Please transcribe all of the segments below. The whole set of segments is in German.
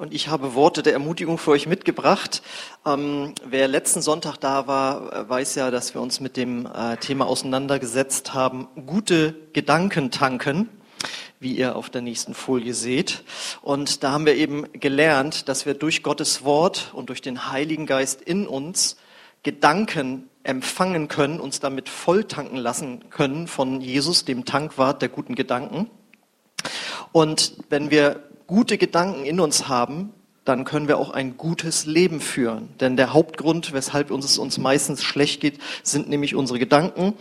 und ich habe Worte der Ermutigung für euch mitgebracht. Ähm, wer letzten Sonntag da war, äh, weiß ja, dass wir uns mit dem äh, Thema auseinandergesetzt haben, gute Gedanken tanken, wie ihr auf der nächsten Folie seht. Und da haben wir eben gelernt, dass wir durch Gottes Wort und durch den Heiligen Geist in uns Gedanken empfangen können, uns damit volltanken lassen können von Jesus, dem Tankwart der guten Gedanken. Und wenn wir gute Gedanken in uns haben, dann können wir auch ein gutes Leben führen. Denn der Hauptgrund, weshalb uns es uns meistens schlecht geht, sind nämlich unsere Gedanken.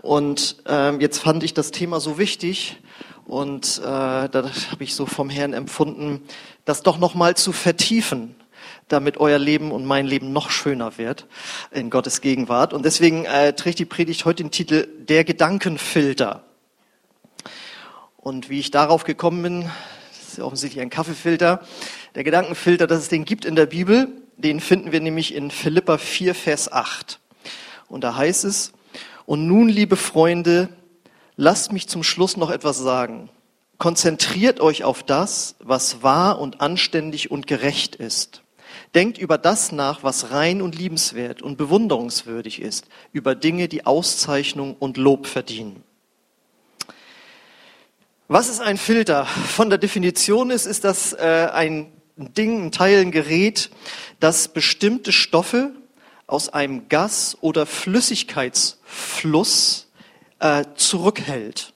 Und äh, jetzt fand ich das Thema so wichtig und äh, da habe ich so vom Herrn empfunden, das doch noch mal zu vertiefen, damit euer Leben und mein Leben noch schöner wird in Gottes Gegenwart. Und deswegen äh, trägt die Predigt heute den Titel Der Gedankenfilter. Und wie ich darauf gekommen bin, offensichtlich ein Kaffeefilter. Der Gedankenfilter, dass es den gibt in der Bibel, den finden wir nämlich in Philippa 4, Vers 8. Und da heißt es, und nun, liebe Freunde, lasst mich zum Schluss noch etwas sagen. Konzentriert euch auf das, was wahr und anständig und gerecht ist. Denkt über das nach, was rein und liebenswert und bewunderungswürdig ist, über Dinge, die Auszeichnung und Lob verdienen. Was ist ein Filter? Von der Definition ist, ist das äh, ein Ding, ein Teil, ein Gerät, das bestimmte Stoffe aus einem Gas- oder Flüssigkeitsfluss äh, zurückhält.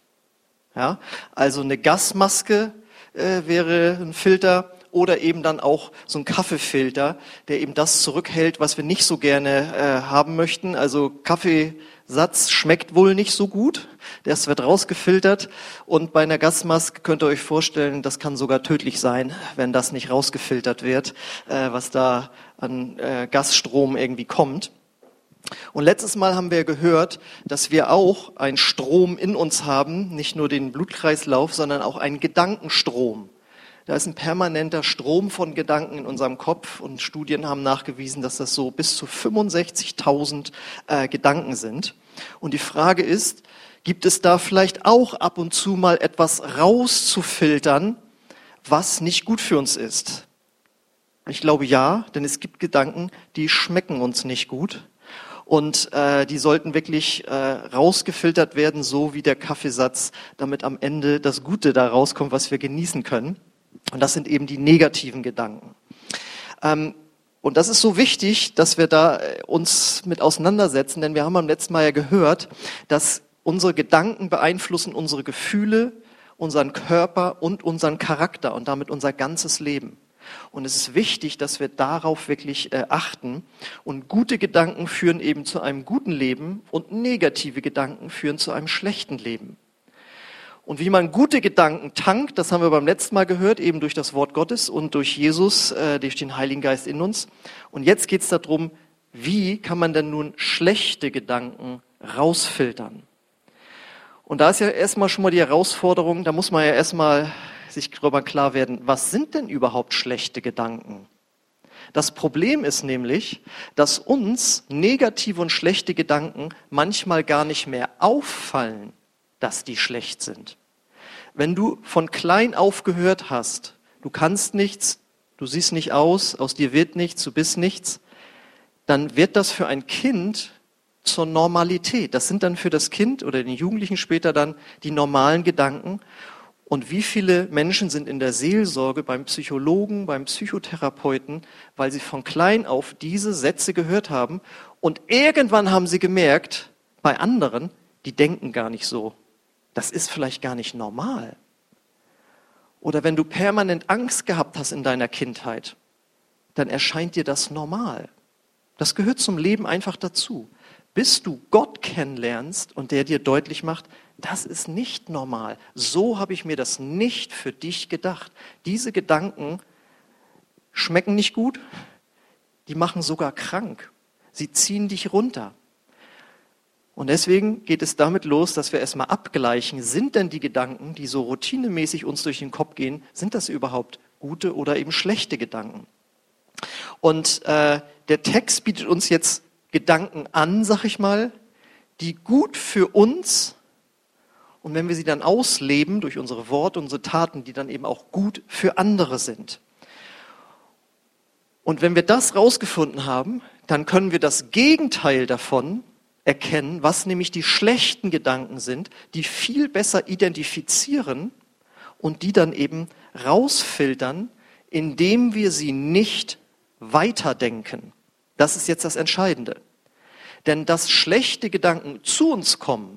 Ja, also eine Gasmaske äh, wäre ein Filter oder eben dann auch so ein Kaffeefilter, der eben das zurückhält, was wir nicht so gerne äh, haben möchten. Also Kaffeesatz schmeckt wohl nicht so gut. Das wird rausgefiltert. Und bei einer Gasmaske könnt ihr euch vorstellen, das kann sogar tödlich sein, wenn das nicht rausgefiltert wird, äh, was da an äh, Gasstrom irgendwie kommt. Und letztes Mal haben wir gehört, dass wir auch einen Strom in uns haben, nicht nur den Blutkreislauf, sondern auch einen Gedankenstrom. Da ist ein permanenter Strom von Gedanken in unserem Kopf und Studien haben nachgewiesen, dass das so bis zu 65.000 äh, Gedanken sind. Und die Frage ist, gibt es da vielleicht auch ab und zu mal etwas rauszufiltern, was nicht gut für uns ist? Ich glaube ja, denn es gibt Gedanken, die schmecken uns nicht gut. Und äh, die sollten wirklich äh, rausgefiltert werden, so wie der Kaffeesatz, damit am Ende das Gute da rauskommt, was wir genießen können. Und das sind eben die negativen Gedanken. Ähm, und das ist so wichtig, dass wir da äh, uns mit auseinandersetzen, denn wir haben am letzten Mal ja gehört, dass unsere Gedanken beeinflussen unsere Gefühle, unseren Körper und unseren Charakter und damit unser ganzes Leben. Und es ist wichtig, dass wir darauf wirklich äh, achten. Und gute Gedanken führen eben zu einem guten Leben und negative Gedanken führen zu einem schlechten Leben. Und wie man gute Gedanken tankt, das haben wir beim letzten Mal gehört, eben durch das Wort Gottes und durch Jesus, äh, durch den Heiligen Geist in uns. Und jetzt geht es darum, wie kann man denn nun schlechte Gedanken rausfiltern? Und da ist ja erstmal schon mal die Herausforderung, da muss man ja erstmal sich darüber klar werden, was sind denn überhaupt schlechte Gedanken? Das Problem ist nämlich, dass uns negative und schlechte Gedanken manchmal gar nicht mehr auffallen, dass die schlecht sind. Wenn du von klein auf gehört hast, du kannst nichts, du siehst nicht aus, aus dir wird nichts, du bist nichts, dann wird das für ein Kind zur Normalität. Das sind dann für das Kind oder den Jugendlichen später dann die normalen Gedanken. Und wie viele Menschen sind in der Seelsorge beim Psychologen, beim Psychotherapeuten, weil sie von klein auf diese Sätze gehört haben und irgendwann haben sie gemerkt, bei anderen, die denken gar nicht so das ist vielleicht gar nicht normal. Oder wenn du permanent Angst gehabt hast in deiner Kindheit, dann erscheint dir das normal. Das gehört zum Leben einfach dazu. Bis du Gott kennenlernst und der dir deutlich macht, das ist nicht normal. So habe ich mir das nicht für dich gedacht. Diese Gedanken schmecken nicht gut, die machen sogar krank. Sie ziehen dich runter. Und deswegen geht es damit los, dass wir erstmal abgleichen, sind denn die Gedanken, die so routinemäßig uns durch den Kopf gehen, sind das überhaupt gute oder eben schlechte Gedanken? Und äh, der Text bietet uns jetzt Gedanken an, sag ich mal, die gut für uns und wenn wir sie dann ausleben durch unsere Worte, unsere Taten, die dann eben auch gut für andere sind. Und wenn wir das rausgefunden haben, dann können wir das Gegenteil davon erkennen, was nämlich die schlechten Gedanken sind, die viel besser identifizieren und die dann eben rausfiltern, indem wir sie nicht weiterdenken. Das ist jetzt das Entscheidende. Denn dass schlechte Gedanken zu uns kommen,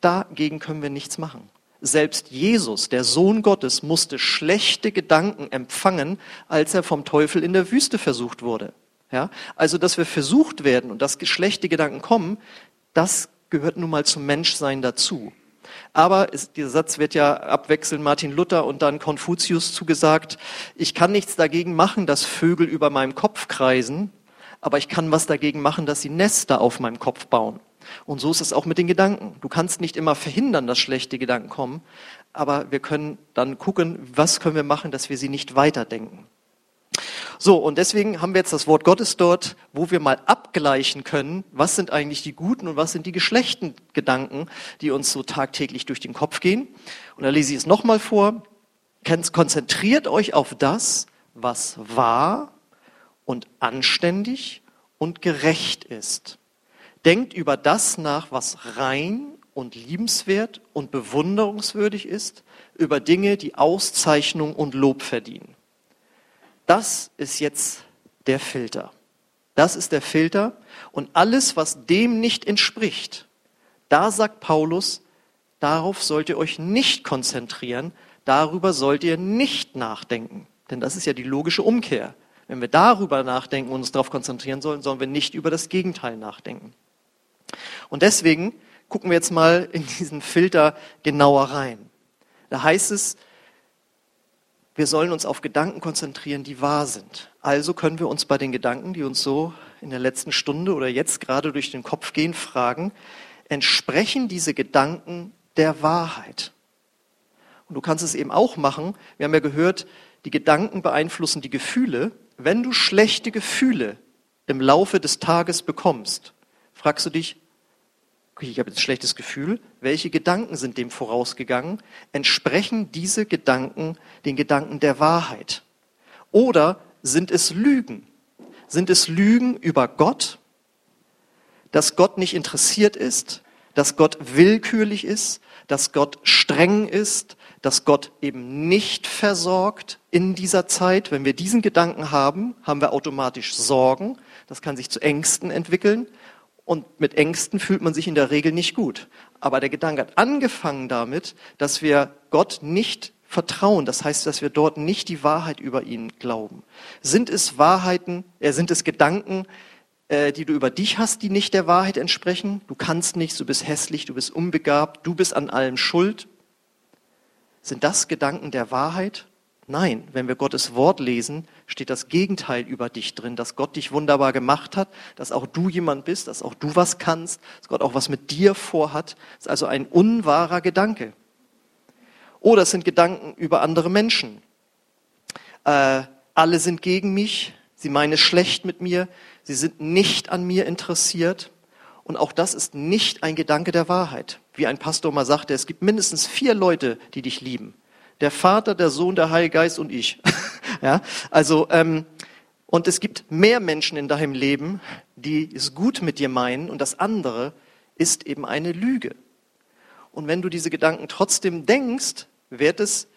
dagegen können wir nichts machen. Selbst Jesus, der Sohn Gottes, musste schlechte Gedanken empfangen, als er vom Teufel in der Wüste versucht wurde. Ja? Also, dass wir versucht werden und dass schlechte Gedanken kommen, das gehört nun mal zum Menschsein dazu. Aber es, dieser Satz wird ja abwechselnd Martin Luther und dann Konfuzius zugesagt. Ich kann nichts dagegen machen, dass Vögel über meinem Kopf kreisen, aber ich kann was dagegen machen, dass sie Nester auf meinem Kopf bauen. Und so ist es auch mit den Gedanken. Du kannst nicht immer verhindern, dass schlechte Gedanken kommen, aber wir können dann gucken, was können wir machen, dass wir sie nicht weiterdenken. So, und deswegen haben wir jetzt das Wort Gottes dort, wo wir mal abgleichen können, was sind eigentlich die guten und was sind die geschlechten Gedanken, die uns so tagtäglich durch den Kopf gehen. Und da lese ich es nochmal vor. Konzentriert euch auf das, was wahr und anständig und gerecht ist. Denkt über das nach, was rein und liebenswert und bewunderungswürdig ist, über Dinge, die Auszeichnung und Lob verdienen. Das ist jetzt der Filter. Das ist der Filter. Und alles, was dem nicht entspricht, da sagt Paulus, darauf sollt ihr euch nicht konzentrieren, darüber sollt ihr nicht nachdenken. Denn das ist ja die logische Umkehr. Wenn wir darüber nachdenken und uns darauf konzentrieren sollen, sollen wir nicht über das Gegenteil nachdenken. Und deswegen gucken wir jetzt mal in diesen Filter genauer rein. Da heißt es, wir sollen uns auf Gedanken konzentrieren, die wahr sind. Also können wir uns bei den Gedanken, die uns so in der letzten Stunde oder jetzt gerade durch den Kopf gehen, fragen, entsprechen diese Gedanken der Wahrheit? Und du kannst es eben auch machen. Wir haben ja gehört, die Gedanken beeinflussen die Gefühle. Wenn du schlechte Gefühle im Laufe des Tages bekommst, fragst du dich, ich habe jetzt ein schlechtes Gefühl, welche Gedanken sind dem vorausgegangen? Entsprechen diese Gedanken den Gedanken der Wahrheit? Oder sind es Lügen? Sind es Lügen über Gott, dass Gott nicht interessiert ist, dass Gott willkürlich ist, dass Gott streng ist, dass Gott eben nicht versorgt in dieser Zeit. Wenn wir diesen Gedanken haben, haben wir automatisch Sorgen. Das kann sich zu Ängsten entwickeln. Und mit Ängsten fühlt man sich in der Regel nicht gut. Aber der Gedanke hat angefangen damit, dass wir Gott nicht vertrauen. Das heißt, dass wir dort nicht die Wahrheit über ihn glauben. Sind es Wahrheiten, äh, sind es Gedanken, äh, die du über dich hast, die nicht der Wahrheit entsprechen? Du kannst nichts, du bist hässlich, du bist unbegabt, du bist an allem schuld. Sind das Gedanken der Wahrheit? Nein, wenn wir Gottes Wort lesen, steht das Gegenteil über dich drin, dass Gott dich wunderbar gemacht hat, dass auch du jemand bist, dass auch du was kannst, dass Gott auch was mit dir vorhat. Das ist also ein unwahrer Gedanke. Oder es sind Gedanken über andere Menschen. Äh, alle sind gegen mich, sie meinen es schlecht mit mir, sie sind nicht an mir interessiert. Und auch das ist nicht ein Gedanke der Wahrheit. Wie ein Pastor mal sagte, es gibt mindestens vier Leute, die dich lieben der Vater, der Sohn, der Heilige Geist und ich. ja, also ähm, und es gibt mehr Menschen in deinem Leben, die es gut mit dir meinen und das andere ist eben eine Lüge. Und wenn du diese Gedanken trotzdem denkst, wird es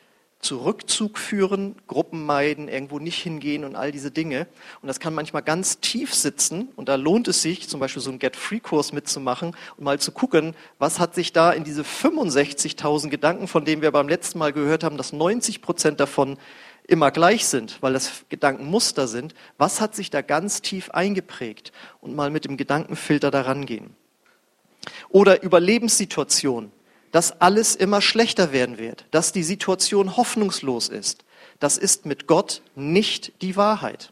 zu Rückzug führen, Gruppen meiden, irgendwo nicht hingehen und all diese Dinge. Und das kann manchmal ganz tief sitzen und da lohnt es sich, zum Beispiel so einen Get-Free-Kurs mitzumachen und mal zu gucken, was hat sich da in diese 65.000 Gedanken, von denen wir beim letzten Mal gehört haben, dass 90 Prozent davon immer gleich sind, weil das Gedankenmuster sind, was hat sich da ganz tief eingeprägt und mal mit dem Gedankenfilter daran gehen. Oder Überlebenssituationen dass alles immer schlechter werden wird, dass die Situation hoffnungslos ist. Das ist mit Gott nicht die Wahrheit.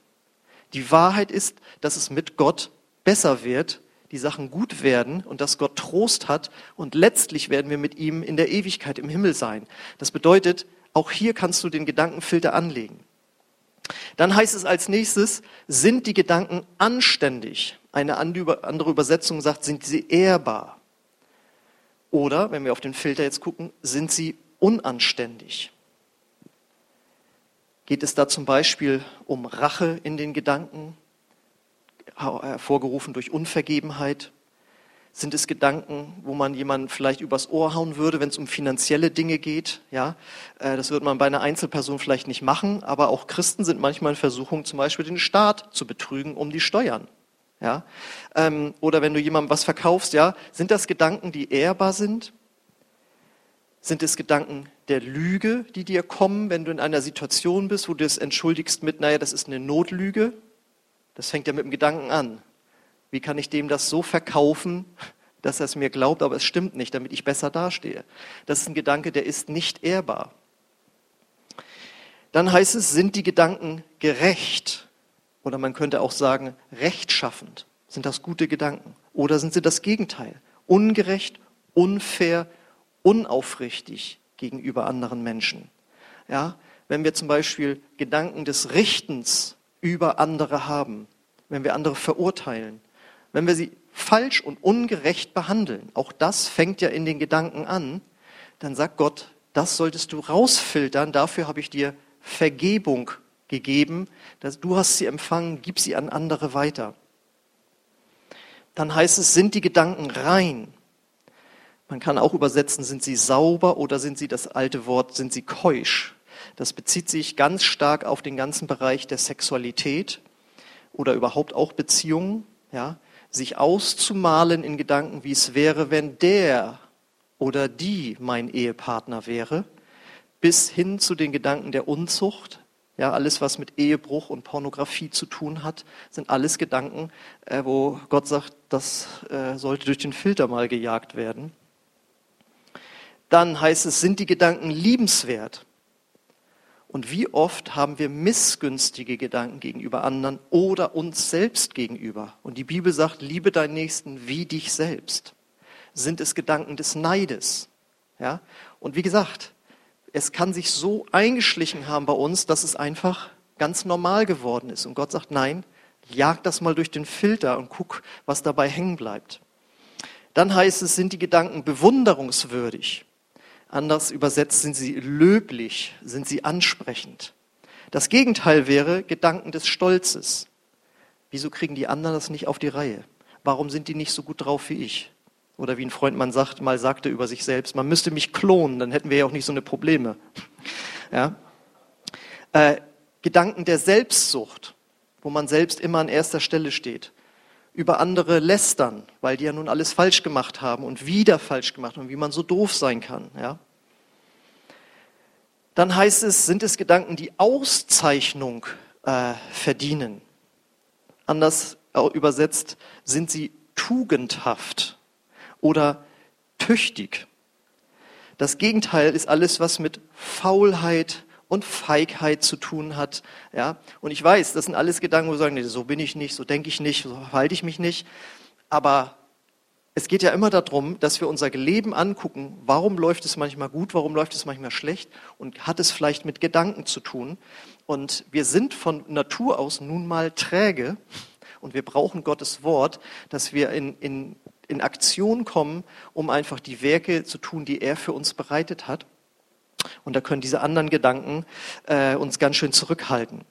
Die Wahrheit ist, dass es mit Gott besser wird, die Sachen gut werden und dass Gott Trost hat und letztlich werden wir mit ihm in der Ewigkeit im Himmel sein. Das bedeutet, auch hier kannst du den Gedankenfilter anlegen. Dann heißt es als nächstes, sind die Gedanken anständig? Eine andere Übersetzung sagt, sind sie ehrbar? Oder, wenn wir auf den Filter jetzt gucken, sind sie unanständig? Geht es da zum Beispiel um Rache in den Gedanken, hervorgerufen durch Unvergebenheit? Sind es Gedanken, wo man jemanden vielleicht übers Ohr hauen würde, wenn es um finanzielle Dinge geht? Ja, äh, das würde man bei einer Einzelperson vielleicht nicht machen, aber auch Christen sind manchmal in Versuchung, zum Beispiel den Staat zu betrügen um die Steuern. Ja, ähm, oder wenn du jemandem was verkaufst, ja, sind das Gedanken, die ehrbar sind? Sind es Gedanken der Lüge, die dir kommen, wenn du in einer Situation bist, wo du es entschuldigst mit, naja, das ist eine Notlüge? Das fängt ja mit dem Gedanken an. Wie kann ich dem das so verkaufen, dass er es mir glaubt, aber es stimmt nicht, damit ich besser dastehe? Das ist ein Gedanke, der ist nicht ehrbar. Dann heißt es, sind die Gedanken gerecht? Oder man könnte auch sagen, rechtschaffend. Sind das gute Gedanken? Oder sind sie das Gegenteil? Ungerecht, unfair, unaufrichtig gegenüber anderen Menschen. Ja, wenn wir zum Beispiel Gedanken des Richtens über andere haben, wenn wir andere verurteilen, wenn wir sie falsch und ungerecht behandeln, auch das fängt ja in den Gedanken an, dann sagt Gott, das solltest du rausfiltern, dafür habe ich dir Vergebung gegeben, dass du hast sie empfangen, gib sie an andere weiter. Dann heißt es, sind die Gedanken rein? Man kann auch übersetzen, sind sie sauber oder sind sie das alte Wort, sind sie keusch? Das bezieht sich ganz stark auf den ganzen Bereich der Sexualität oder überhaupt auch Beziehungen. Ja? sich auszumalen in Gedanken, wie es wäre, wenn der oder die mein Ehepartner wäre, bis hin zu den Gedanken der Unzucht. Ja, alles, was mit Ehebruch und Pornografie zu tun hat, sind alles Gedanken, äh, wo Gott sagt, das äh, sollte durch den Filter mal gejagt werden. Dann heißt es, sind die Gedanken liebenswert? Und wie oft haben wir missgünstige Gedanken gegenüber anderen oder uns selbst gegenüber? Und die Bibel sagt, liebe deinen Nächsten wie dich selbst. Sind es Gedanken des Neides? Ja? Und wie gesagt, es kann sich so eingeschlichen haben bei uns, dass es einfach ganz normal geworden ist. Und Gott sagt, nein, jag das mal durch den Filter und guck, was dabei hängen bleibt. Dann heißt es, sind die Gedanken bewunderungswürdig? Anders übersetzt sind sie löblich, sind sie ansprechend. Das Gegenteil wäre Gedanken des Stolzes. Wieso kriegen die anderen das nicht auf die Reihe? Warum sind die nicht so gut drauf wie ich? Oder wie ein Freund man sagt, mal sagte über sich selbst, man müsste mich klonen, dann hätten wir ja auch nicht so eine Probleme. Ja? Äh, Gedanken der Selbstsucht, wo man selbst immer an erster Stelle steht über andere lästern, weil die ja nun alles falsch gemacht haben und wieder falsch gemacht haben, wie man so doof sein kann. Ja? Dann heißt es, sind es Gedanken, die Auszeichnung äh, verdienen. Anders übersetzt, sind sie tugendhaft oder tüchtig. Das Gegenteil ist alles, was mit Faulheit, und Feigheit zu tun hat. Ja? Und ich weiß, das sind alles Gedanken, wo wir sagen, nee, so bin ich nicht, so denke ich nicht, so verhalte ich mich nicht. Aber es geht ja immer darum, dass wir unser Leben angucken, warum läuft es manchmal gut, warum läuft es manchmal schlecht und hat es vielleicht mit Gedanken zu tun. Und wir sind von Natur aus nun mal träge und wir brauchen Gottes Wort, dass wir in, in, in Aktion kommen, um einfach die Werke zu tun, die er für uns bereitet hat. Und da können diese anderen Gedanken äh, uns ganz schön zurückhalten.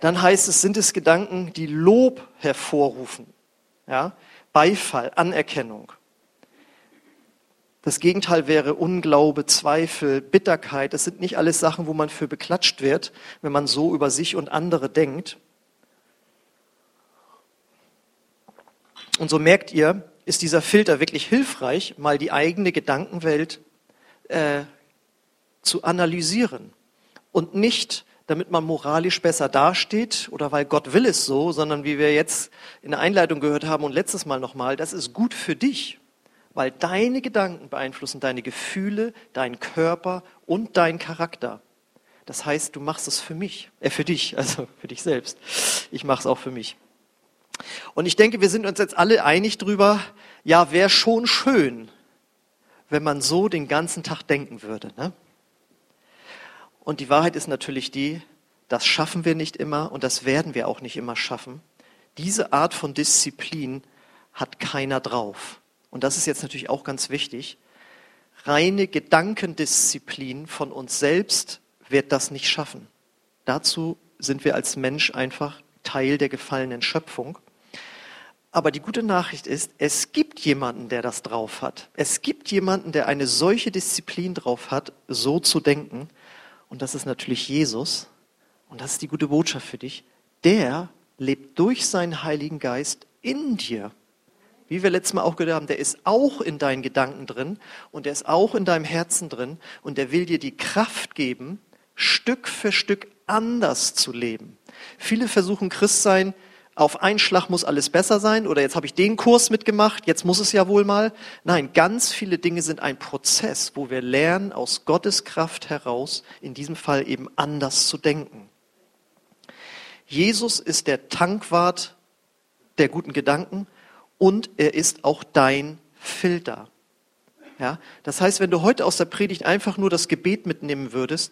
Dann heißt es, sind es Gedanken, die Lob hervorrufen, ja? Beifall, Anerkennung. Das Gegenteil wäre Unglaube, Zweifel, Bitterkeit. Das sind nicht alles Sachen, wo man für beklatscht wird, wenn man so über sich und andere denkt. Und so merkt ihr, ist dieser Filter wirklich hilfreich, mal die eigene Gedankenwelt äh, zu analysieren und nicht, damit man moralisch besser dasteht oder weil Gott will es so, sondern wie wir jetzt in der Einleitung gehört haben und letztes Mal nochmal, das ist gut für dich, weil deine Gedanken beeinflussen deine Gefühle, deinen Körper und deinen Charakter. Das heißt, du machst es für mich, äh, für dich, also für dich selbst. Ich mache es auch für mich. Und ich denke, wir sind uns jetzt alle einig drüber, ja, wäre schon schön, wenn man so den ganzen Tag denken würde. Ne? Und die Wahrheit ist natürlich die, das schaffen wir nicht immer und das werden wir auch nicht immer schaffen. Diese Art von Disziplin hat keiner drauf. Und das ist jetzt natürlich auch ganz wichtig. Reine Gedankendisziplin von uns selbst wird das nicht schaffen. Dazu sind wir als Mensch einfach Teil der gefallenen Schöpfung. Aber die gute Nachricht ist, es gibt jemanden, der das drauf hat. Es gibt jemanden, der eine solche Disziplin drauf hat, so zu denken. Und das ist natürlich Jesus. Und das ist die gute Botschaft für dich. Der lebt durch seinen Heiligen Geist in dir. Wie wir letztes Mal auch gehört haben, der ist auch in deinen Gedanken drin und der ist auch in deinem Herzen drin und der will dir die Kraft geben, Stück für Stück anders zu leben. Viele versuchen Christ sein, auf einen Schlag muss alles besser sein oder jetzt habe ich den Kurs mitgemacht, jetzt muss es ja wohl mal. Nein, ganz viele Dinge sind ein Prozess, wo wir lernen, aus Gottes Kraft heraus, in diesem Fall eben anders zu denken. Jesus ist der Tankwart der guten Gedanken und er ist auch dein Filter. Ja, das heißt, wenn du heute aus der Predigt einfach nur das Gebet mitnehmen würdest,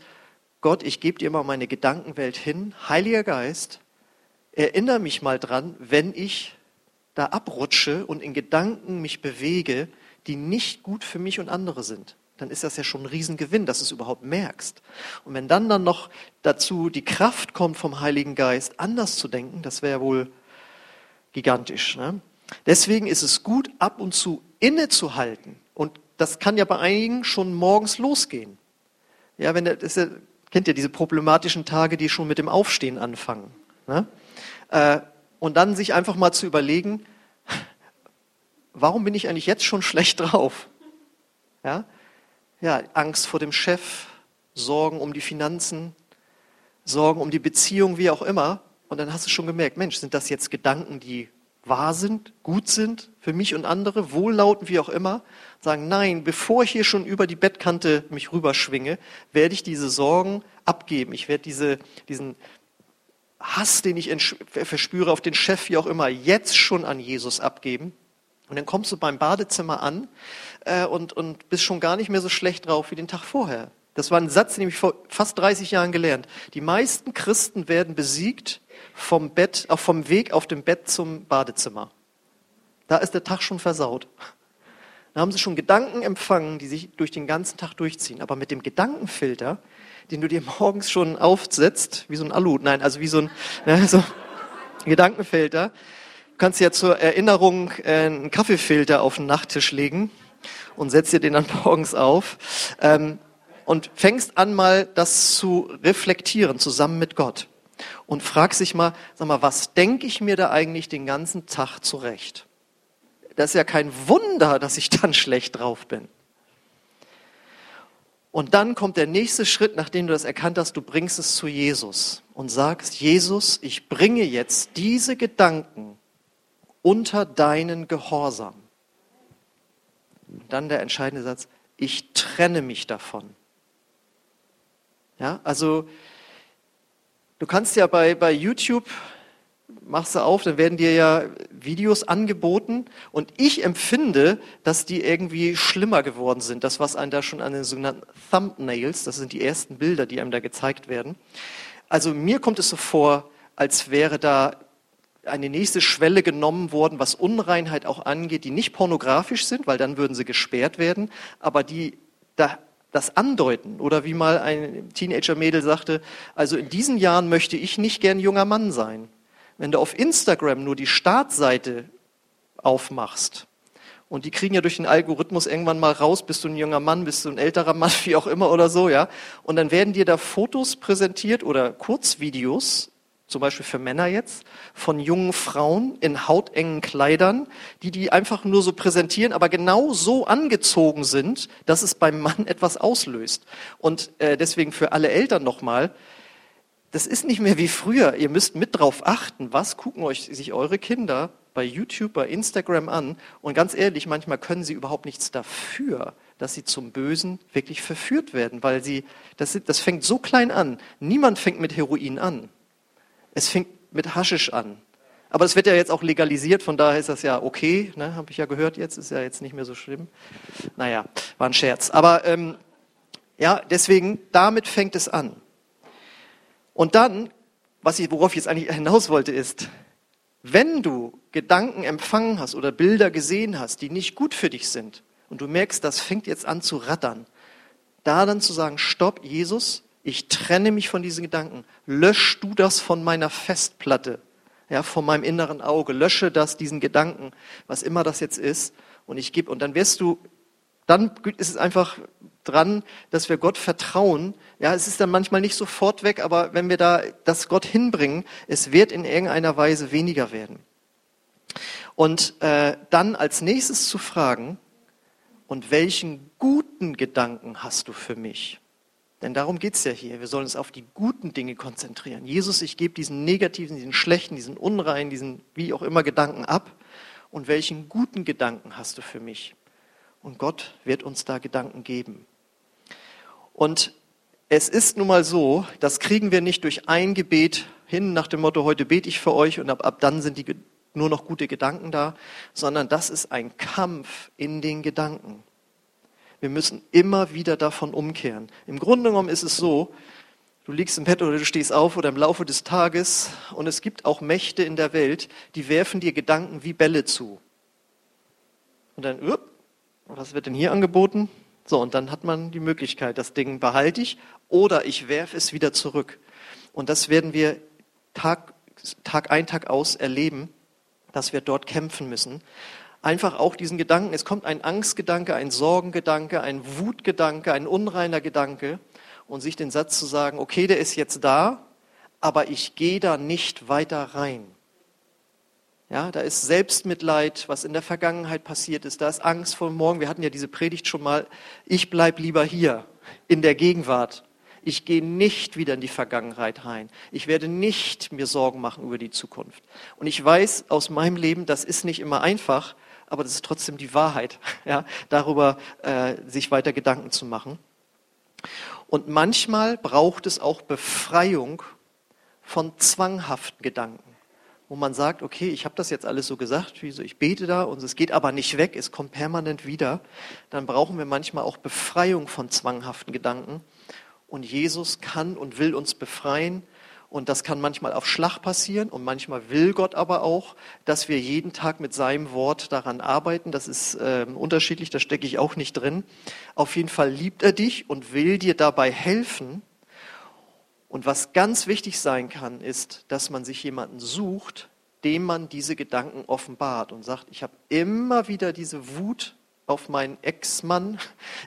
Gott, ich gebe dir mal meine Gedankenwelt hin, Heiliger Geist, erinnere mich mal dran, wenn ich da abrutsche und in Gedanken mich bewege, die nicht gut für mich und andere sind dann ist das ja schon ein Riesengewinn, dass du es überhaupt merkst. Und wenn dann dann noch dazu die Kraft kommt vom Heiligen Geist, anders zu denken, das wäre wohl gigantisch. Ne? Deswegen ist es gut, ab und zu innezuhalten. Und das kann ja bei einigen schon morgens losgehen. Ja, wenn der, das ja, kennt ihr diese problematischen Tage, die schon mit dem Aufstehen anfangen. Ne? Äh, und dann sich einfach mal zu überlegen, warum bin ich eigentlich jetzt schon schlecht drauf? Ja? ja, Angst vor dem Chef, Sorgen um die Finanzen, Sorgen um die Beziehung, wie auch immer. Und dann hast du schon gemerkt, Mensch, sind das jetzt Gedanken, die wahr sind, gut sind für mich und andere, wohllautend, wie auch immer? Sagen, nein, bevor ich hier schon über die Bettkante mich rüberschwinge, werde ich diese Sorgen abgeben. Ich werde diese, diesen Hass, den ich verspüre auf den Chef, wie auch immer, jetzt schon an Jesus abgeben. Und dann kommst du beim Badezimmer an äh, und, und bist schon gar nicht mehr so schlecht drauf wie den Tag vorher. Das war ein Satz, den ich vor fast 30 Jahren gelernt. Die meisten Christen werden besiegt vom Bett, auch vom Weg auf dem Bett zum Badezimmer. Da ist der Tag schon versaut. Da haben sie schon Gedanken empfangen, die sich durch den ganzen Tag durchziehen. Aber mit dem Gedankenfilter, den du dir morgens schon aufsetzt, wie so ein Alu, nein, also wie so ein ne, so Gedankenfilter, kannst ja zur Erinnerung äh, einen Kaffeefilter auf den Nachttisch legen und setzt dir den dann morgens auf ähm, und fängst an mal das zu reflektieren zusammen mit Gott und fragst dich mal, sag mal, was denke ich mir da eigentlich den ganzen Tag zurecht? Das ist ja kein Wunder, dass ich dann schlecht drauf bin. Und dann kommt der nächste Schritt, nachdem du das erkannt hast, du bringst es zu Jesus und sagst, Jesus, ich bringe jetzt diese Gedanken unter deinen Gehorsam. Dann der entscheidende Satz, ich trenne mich davon. Ja, also du kannst ja bei, bei YouTube, machst du auf, dann werden dir ja Videos angeboten und ich empfinde, dass die irgendwie schlimmer geworden sind. Das, was einem da schon an den sogenannten Thumbnails, das sind die ersten Bilder, die einem da gezeigt werden. Also mir kommt es so vor, als wäre da eine nächste Schwelle genommen worden, was Unreinheit auch angeht, die nicht pornografisch sind, weil dann würden sie gesperrt werden, aber die da, das andeuten. Oder wie mal ein Teenager-Mädel sagte, also in diesen Jahren möchte ich nicht gern junger Mann sein. Wenn du auf Instagram nur die Startseite aufmachst, und die kriegen ja durch den Algorithmus irgendwann mal raus, bist du ein junger Mann, bist du ein älterer Mann, wie auch immer oder so, ja. Und dann werden dir da Fotos präsentiert oder Kurzvideos zum Beispiel für Männer jetzt, von jungen Frauen in hautengen Kleidern, die die einfach nur so präsentieren, aber genau so angezogen sind, dass es beim Mann etwas auslöst. Und äh, deswegen für alle Eltern nochmal, das ist nicht mehr wie früher. Ihr müsst mit drauf achten, was gucken euch sich eure Kinder bei YouTube, bei Instagram an. Und ganz ehrlich, manchmal können sie überhaupt nichts dafür, dass sie zum Bösen wirklich verführt werden, weil sie, das, das fängt so klein an. Niemand fängt mit Heroin an. Es fängt mit Haschisch an. Aber es wird ja jetzt auch legalisiert, von daher ist das ja okay, ne? habe ich ja gehört jetzt, ist ja jetzt nicht mehr so schlimm. Naja, war ein Scherz. Aber ähm, ja, deswegen, damit fängt es an. Und dann, was ich, worauf ich jetzt eigentlich hinaus wollte, ist, wenn du Gedanken empfangen hast oder Bilder gesehen hast, die nicht gut für dich sind, und du merkst, das fängt jetzt an zu rattern, da dann zu sagen, stopp, Jesus, Ich trenne mich von diesen Gedanken. Lösch du das von meiner Festplatte, ja, von meinem inneren Auge. Lösche das, diesen Gedanken, was immer das jetzt ist. Und ich gebe, und dann wirst du, dann ist es einfach dran, dass wir Gott vertrauen. Ja, es ist dann manchmal nicht sofort weg, aber wenn wir da das Gott hinbringen, es wird in irgendeiner Weise weniger werden. Und äh, dann als nächstes zu fragen, und welchen guten Gedanken hast du für mich? Denn darum geht es ja hier. Wir sollen uns auf die guten Dinge konzentrieren. Jesus, ich gebe diesen negativen, diesen schlechten, diesen unreinen, diesen wie auch immer Gedanken ab. Und welchen guten Gedanken hast du für mich? Und Gott wird uns da Gedanken geben. Und es ist nun mal so, das kriegen wir nicht durch ein Gebet hin nach dem Motto, heute bete ich für euch und ab, ab dann sind die nur noch gute Gedanken da, sondern das ist ein Kampf in den Gedanken. Wir müssen immer wieder davon umkehren. Im Grunde genommen ist es so, du liegst im Bett oder du stehst auf oder im Laufe des Tages und es gibt auch Mächte in der Welt, die werfen dir Gedanken wie Bälle zu. Und dann, was wird denn hier angeboten? So, und dann hat man die Möglichkeit, das Ding behalte ich oder ich werfe es wieder zurück. Und das werden wir Tag, Tag ein, Tag aus erleben, dass wir dort kämpfen müssen. Einfach auch diesen Gedanken, es kommt ein Angstgedanke, ein Sorgengedanke, ein Wutgedanke, ein unreiner Gedanke und sich den Satz zu sagen, okay, der ist jetzt da, aber ich gehe da nicht weiter rein. Ja, da ist Selbstmitleid, was in der Vergangenheit passiert ist. Da ist Angst vor morgen. Wir hatten ja diese Predigt schon mal. Ich bleib lieber hier in der Gegenwart. Ich gehe nicht wieder in die Vergangenheit rein. Ich werde nicht mir Sorgen machen über die Zukunft. Und ich weiß aus meinem Leben, das ist nicht immer einfach, aber das ist trotzdem die Wahrheit, ja, darüber äh, sich weiter Gedanken zu machen. Und manchmal braucht es auch Befreiung von zwanghaften Gedanken wo man sagt, okay, ich habe das jetzt alles so gesagt, wie so, ich bete da und es geht aber nicht weg, es kommt permanent wieder, dann brauchen wir manchmal auch Befreiung von zwanghaften Gedanken. Und Jesus kann und will uns befreien. Und das kann manchmal auf Schlag passieren und manchmal will Gott aber auch, dass wir jeden Tag mit seinem Wort daran arbeiten. Das ist äh, unterschiedlich, da stecke ich auch nicht drin. Auf jeden Fall liebt er dich und will dir dabei helfen, und was ganz wichtig sein kann, ist, dass man sich jemanden sucht, dem man diese Gedanken offenbart und sagt, ich habe immer wieder diese Wut auf meinen Ex-Mann,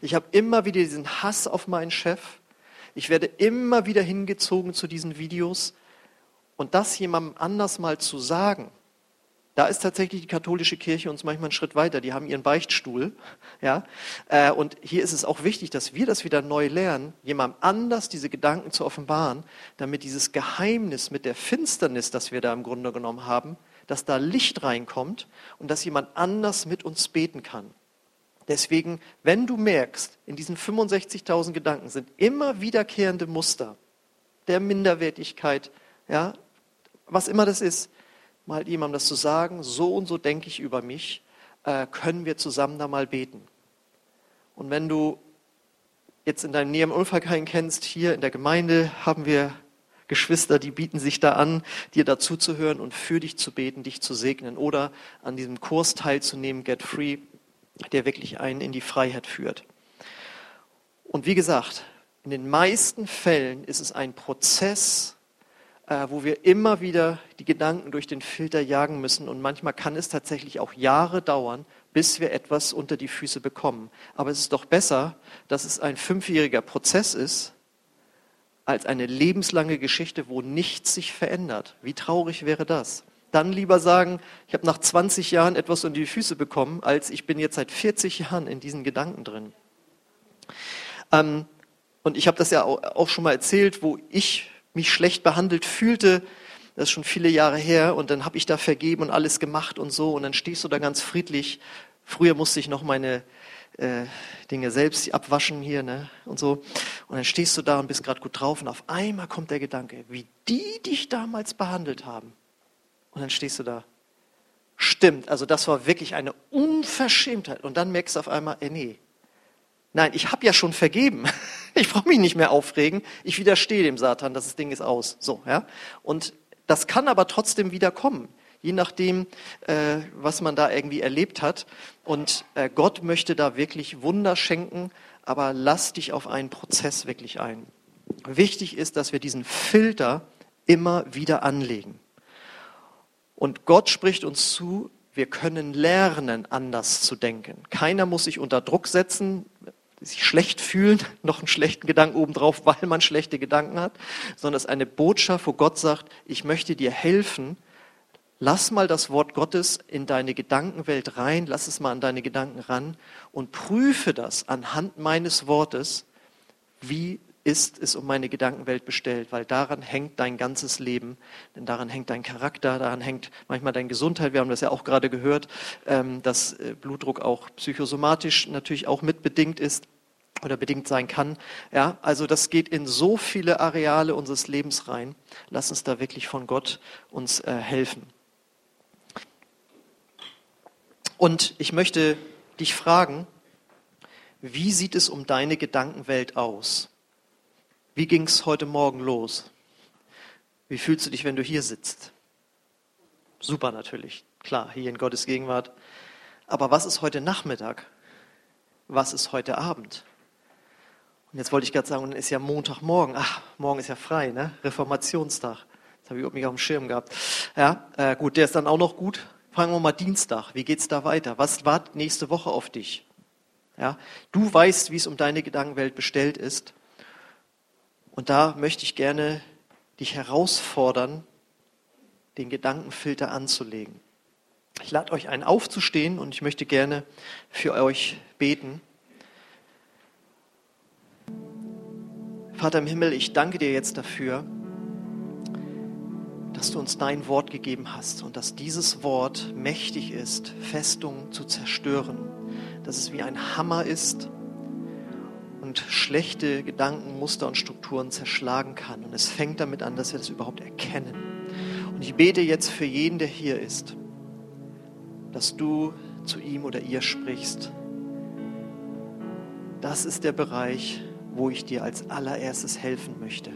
ich habe immer wieder diesen Hass auf meinen Chef, ich werde immer wieder hingezogen zu diesen Videos. Und das jemandem anders mal zu sagen, da ist tatsächlich die katholische Kirche uns manchmal einen Schritt weiter. Die haben ihren Beichtstuhl. Ja? Äh, und hier ist es auch wichtig, dass wir das wieder neu lernen, jemandem anders diese Gedanken zu offenbaren, damit dieses Geheimnis mit der Finsternis, das wir da im Grunde genommen haben, dass da Licht reinkommt und dass jemand anders mit uns beten kann. Deswegen, wenn du merkst, in diesen 65.000 Gedanken sind immer wiederkehrende Muster der Minderwertigkeit, ja, was immer das ist, mal jemandem das zu sagen, so und so denke ich über mich, äh, können wir zusammen da mal beten. Und wenn du jetzt in deinem näheren keinen kennst, hier in der Gemeinde haben wir Geschwister, die bieten sich da an, dir dazu zu hören und für dich zu beten, dich zu segnen oder an diesem Kurs teilzunehmen, Get Free, der wirklich einen in die Freiheit führt. Und wie gesagt, in den meisten Fällen ist es ein Prozess, wo wir immer wieder die Gedanken durch den Filter jagen müssen. Und manchmal kann es tatsächlich auch Jahre dauern, bis wir etwas unter die Füße bekommen. Aber es ist doch besser, dass es ein fünfjähriger Prozess ist, als eine lebenslange Geschichte, wo nichts sich verändert. Wie traurig wäre das? Dann lieber sagen, ich habe nach 20 Jahren etwas unter die Füße bekommen, als ich bin jetzt seit 40 Jahren in diesen Gedanken drin. Ähm, und ich habe das ja auch schon mal erzählt, wo ich mich schlecht behandelt fühlte, das ist schon viele Jahre her, und dann habe ich da vergeben und alles gemacht und so, und dann stehst du da ganz friedlich. Früher musste ich noch meine äh, Dinge selbst abwaschen hier ne, und so. Und dann stehst du da und bist gerade gut drauf, und auf einmal kommt der Gedanke, wie die dich damals behandelt haben. Und dann stehst du da. Stimmt, also das war wirklich eine Unverschämtheit. Und dann merkst du auf einmal, ey, nee, Nein, ich habe ja schon vergeben. Ich brauche mich nicht mehr aufregen. Ich widerstehe dem Satan, das Ding ist aus. So, ja. Und das kann aber trotzdem wieder kommen, je nachdem, äh, was man da irgendwie erlebt hat. Und äh, Gott möchte da wirklich Wunder schenken, aber lass dich auf einen Prozess wirklich ein. Wichtig ist, dass wir diesen Filter immer wieder anlegen. Und Gott spricht uns zu, wir können lernen, anders zu denken. Keiner muss sich unter Druck setzen, sich schlecht fühlen, noch einen schlechten Gedanken obendrauf, weil man schlechte Gedanken hat, sondern es ist eine Botschaft, wo Gott sagt, ich möchte dir helfen, lass mal das Wort Gottes in deine Gedankenwelt rein, lass es mal an deine Gedanken ran und prüfe das anhand meines Wortes, wie ist es um meine Gedankenwelt bestellt, weil daran hängt dein ganzes Leben, denn daran hängt dein Charakter, daran hängt manchmal deine Gesundheit. Wir haben das ja auch gerade gehört, ähm, dass äh, Blutdruck auch psychosomatisch natürlich auch mitbedingt ist oder bedingt sein kann. Ja, also das geht in so viele Areale unseres Lebens rein. Lass uns da wirklich von Gott uns äh, helfen. Und ich möchte dich fragen, wie sieht es um deine Gedankenwelt aus? Wie ging es heute Morgen los? Wie fühlst du dich, wenn du hier sitzt? Super natürlich, klar, hier in Gottes Gegenwart. Aber was ist heute Nachmittag? Was ist heute Abend? Und jetzt wollte ich gerade sagen, ist ja Montagmorgen. Ach, morgen ist ja frei, ne? Reformationstag. Das habe ich überhaupt nicht auf dem Schirm gehabt. Ja, äh, gut, der ist dann auch noch gut. Fangen wir mal Dienstag. Wie geht's da weiter? Was wartet nächste Woche auf dich? Ja, du weißt, wie es um deine Gedankenwelt bestellt ist. Und da möchte ich gerne dich herausfordern, den Gedankenfilter anzulegen. Ich lade euch ein, aufzustehen und ich möchte gerne für euch beten. Vater im Himmel, ich danke dir jetzt dafür, dass du uns dein Wort gegeben hast und dass dieses Wort mächtig ist, Festungen zu zerstören, dass es wie ein Hammer ist, und schlechte Gedanken, Muster und Strukturen zerschlagen kann. Und es fängt damit an, dass wir das überhaupt erkennen. Und ich bete jetzt für jeden, der hier ist, dass du zu ihm oder ihr sprichst. Das ist der Bereich, wo ich dir als allererstes helfen möchte.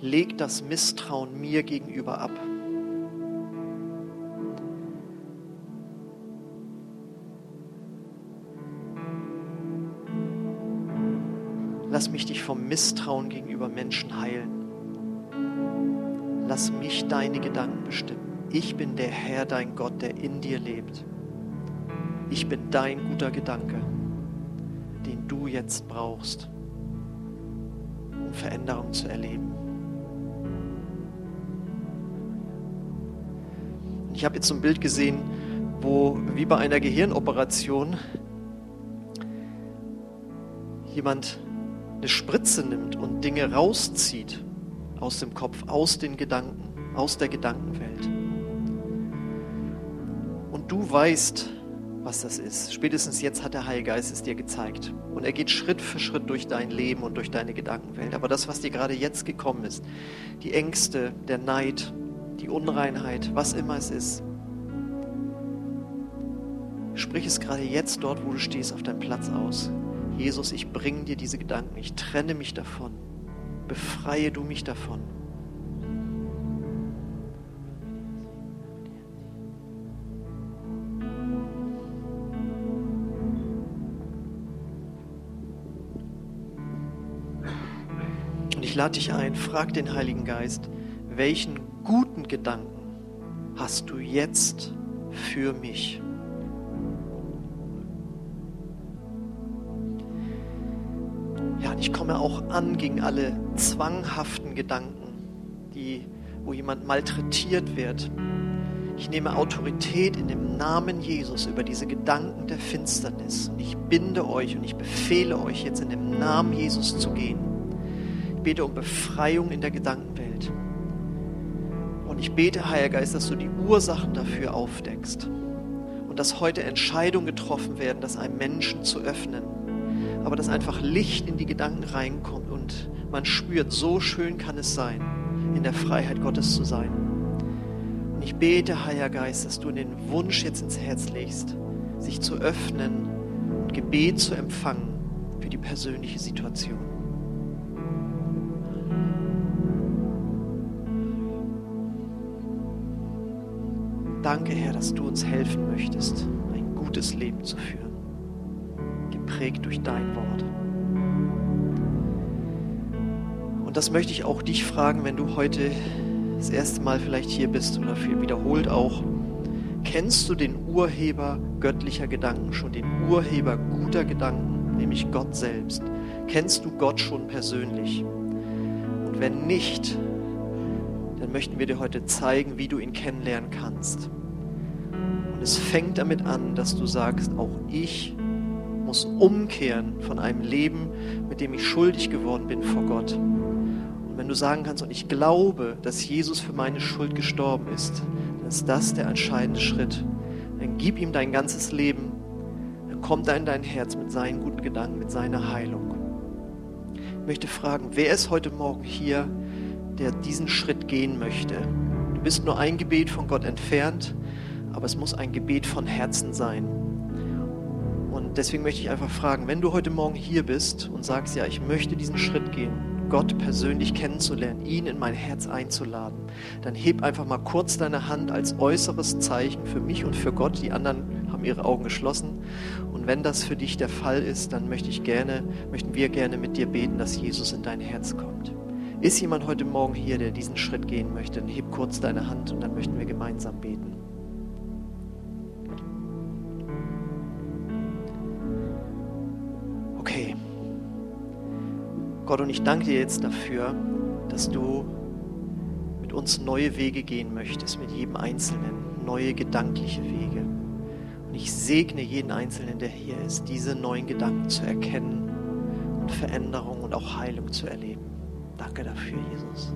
Leg das Misstrauen mir gegenüber ab. Vom Misstrauen gegenüber Menschen heilen. Lass mich deine Gedanken bestimmen. Ich bin der Herr, dein Gott, der in dir lebt. Ich bin dein guter Gedanke, den du jetzt brauchst, um Veränderung zu erleben. Ich habe jetzt so ein Bild gesehen, wo wie bei einer Gehirnoperation jemand eine Spritze nimmt und Dinge rauszieht aus dem Kopf, aus den Gedanken, aus der Gedankenwelt. Und du weißt, was das ist. Spätestens jetzt hat der Heilige Geist es dir gezeigt. Und er geht Schritt für Schritt durch dein Leben und durch deine Gedankenwelt. Aber das, was dir gerade jetzt gekommen ist, die Ängste, der Neid, die Unreinheit, was immer es ist, sprich es gerade jetzt dort, wo du stehst, auf deinem Platz aus. Jesus, ich bringe dir diese Gedanken, ich trenne mich davon, befreie du mich davon. Und ich lade dich ein, frag den Heiligen Geist, welchen guten Gedanken hast du jetzt für mich? Ich komme auch an gegen alle zwanghaften Gedanken, die, wo jemand malträtiert wird. Ich nehme Autorität in dem Namen Jesus über diese Gedanken der Finsternis. Und ich binde euch und ich befehle euch jetzt in dem Namen Jesus zu gehen. Ich bete um Befreiung in der Gedankenwelt. Und ich bete, Heiliger Geist, dass du die Ursachen dafür aufdeckst. Und dass heute Entscheidungen getroffen werden, das einem Menschen zu öffnen aber dass einfach Licht in die Gedanken reinkommt und man spürt, so schön kann es sein, in der Freiheit Gottes zu sein. Und ich bete, Heiliger Geist, dass du den Wunsch jetzt ins Herz legst, sich zu öffnen und Gebet zu empfangen für die persönliche Situation. Danke, Herr, dass du uns helfen möchtest, ein gutes Leben zu führen. Geprägt durch dein Wort. Und das möchte ich auch dich fragen, wenn du heute das erste Mal vielleicht hier bist oder viel wiederholt auch. Kennst du den Urheber göttlicher Gedanken schon, den Urheber guter Gedanken, nämlich Gott selbst? Kennst du Gott schon persönlich? Und wenn nicht, dann möchten wir dir heute zeigen, wie du ihn kennenlernen kannst. Und es fängt damit an, dass du sagst, auch ich muss umkehren von einem Leben, mit dem ich schuldig geworden bin vor Gott. Und wenn du sagen kannst, und ich glaube, dass Jesus für meine Schuld gestorben ist, dann ist das der entscheidende Schritt. Dann gib ihm dein ganzes Leben, dann kommt er in dein Herz mit seinen guten Gedanken, mit seiner Heilung möchte fragen, wer ist heute Morgen hier, der diesen Schritt gehen möchte? Du bist nur ein Gebet von Gott entfernt, aber es muss ein Gebet von Herzen sein. Und deswegen möchte ich einfach fragen, wenn du heute Morgen hier bist und sagst, ja, ich möchte diesen Schritt gehen, Gott persönlich kennenzulernen, ihn in mein Herz einzuladen, dann heb einfach mal kurz deine Hand als äußeres Zeichen für mich und für Gott. Die anderen haben ihre Augen geschlossen wenn das für dich der Fall ist, dann möchte ich gerne, möchten wir gerne mit dir beten, dass Jesus in dein Herz kommt. Ist jemand heute Morgen hier, der diesen Schritt gehen möchte, dann heb kurz deine Hand und dann möchten wir gemeinsam beten. Gott, und ich danke dir jetzt dafür, dass du mit uns neue Wege gehen möchtest, mit jedem Einzelnen, neue gedankliche Wege. Und ich segne jeden Einzelnen, der hier ist, diese neuen Gedanken zu erkennen und Veränderung und auch Heilung zu erleben. Danke dafür, Jesus.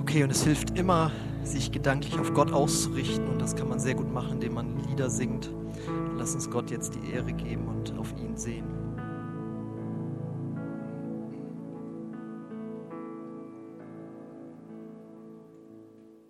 Okay, und es hilft immer, sich gedanklich auf Gott auszurichten. Und das kann man sehr gut machen, indem man Lieder singt. Lass uns Gott jetzt die Ehre geben und auf ihn sehen.